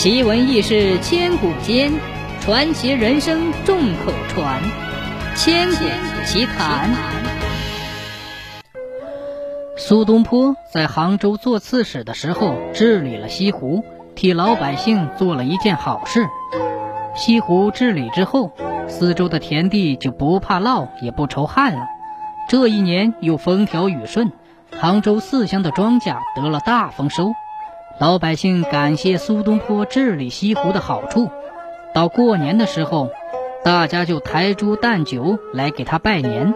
奇闻异事千古间，传奇人生众口传。千古奇谈。苏东坡在杭州做刺史的时候，治理了西湖，替老百姓做了一件好事。西湖治理之后，四周的田地就不怕涝，也不愁旱了。这一年又风调雨顺，杭州四乡的庄稼得了大丰收。老百姓感谢苏东坡治理西湖的好处。到过年的时候，大家就抬猪担酒来给他拜年。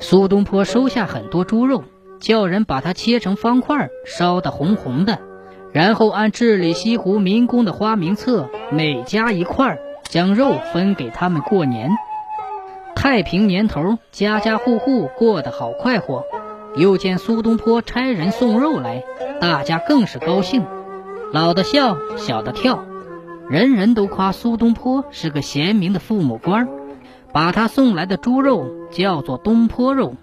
苏东坡收下很多猪肉，叫人把它切成方块，烧得红红的，然后按治理西湖民工的花名册，每家一块，将肉分给他们过年。太平年头，家家户户过得好快活。又见苏东坡差人送肉来，大家更是高兴，老的笑，小的跳，人人都夸苏东坡是个贤明的父母官，把他送来的猪肉叫做东坡肉。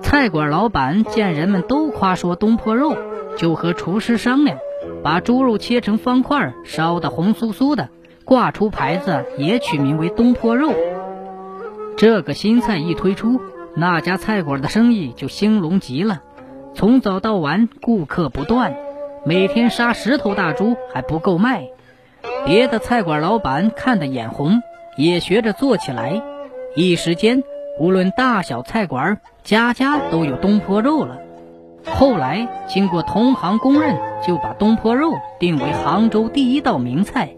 菜馆老板见人们都夸说东坡肉，就和厨师商量，把猪肉切成方块，烧得红酥酥的，挂出牌子，也取名为东坡肉。这个新菜一推出。那家菜馆的生意就兴隆极了，从早到晚顾客不断，每天杀十头大猪还不够卖。别的菜馆老板看得眼红，也学着做起来。一时间，无论大小菜馆，家家都有东坡肉了。后来经过同行公认，就把东坡肉定为杭州第一道名菜。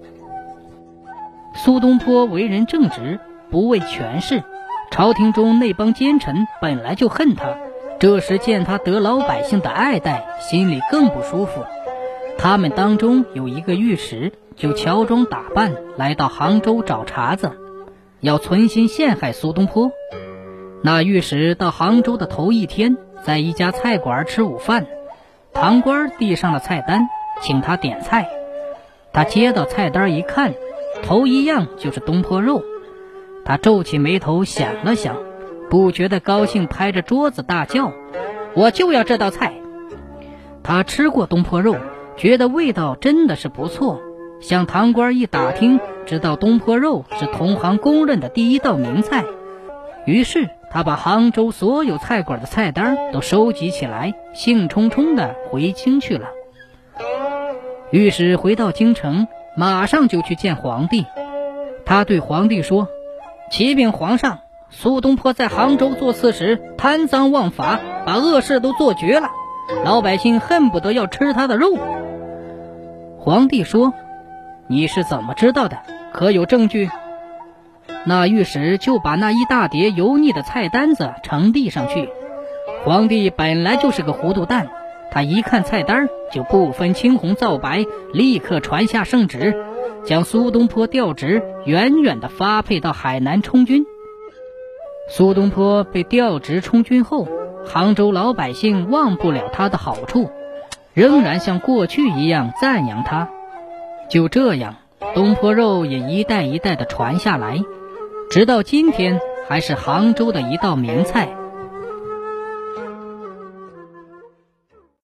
苏东坡为人正直，不为权势。朝廷中那帮奸臣本来就恨他，这时见他得老百姓的爱戴，心里更不舒服。他们当中有一个御史，就乔装打扮来到杭州找茬子，要存心陷害苏东坡。那御史到杭州的头一天，在一家菜馆吃午饭，堂官递上了菜单，请他点菜。他接到菜单一看，头一样就是东坡肉。他皱起眉头想了想，不觉得高兴，拍着桌子大叫：“我就要这道菜！”他吃过东坡肉，觉得味道真的是不错。向堂官一打听，知道东坡肉是同行公认的第一道名菜。于是他把杭州所有菜馆的菜单都收集起来，兴冲冲地回京去了。御史回到京城，马上就去见皇帝。他对皇帝说。启禀皇上，苏东坡在杭州做刺史，贪赃枉法，把恶事都做绝了，老百姓恨不得要吃他的肉。皇帝说：“你是怎么知道的？可有证据？”那御史就把那一大叠油腻的菜单子呈递上去。皇帝本来就是个糊涂蛋，他一看菜单就不分青红皂白，立刻传下圣旨。将苏东坡调职，远远地发配到海南充军。苏东坡被调职充军后，杭州老百姓忘不了他的好处，仍然像过去一样赞扬他。就这样，东坡肉也一代一代地传下来，直到今天还是杭州的一道名菜。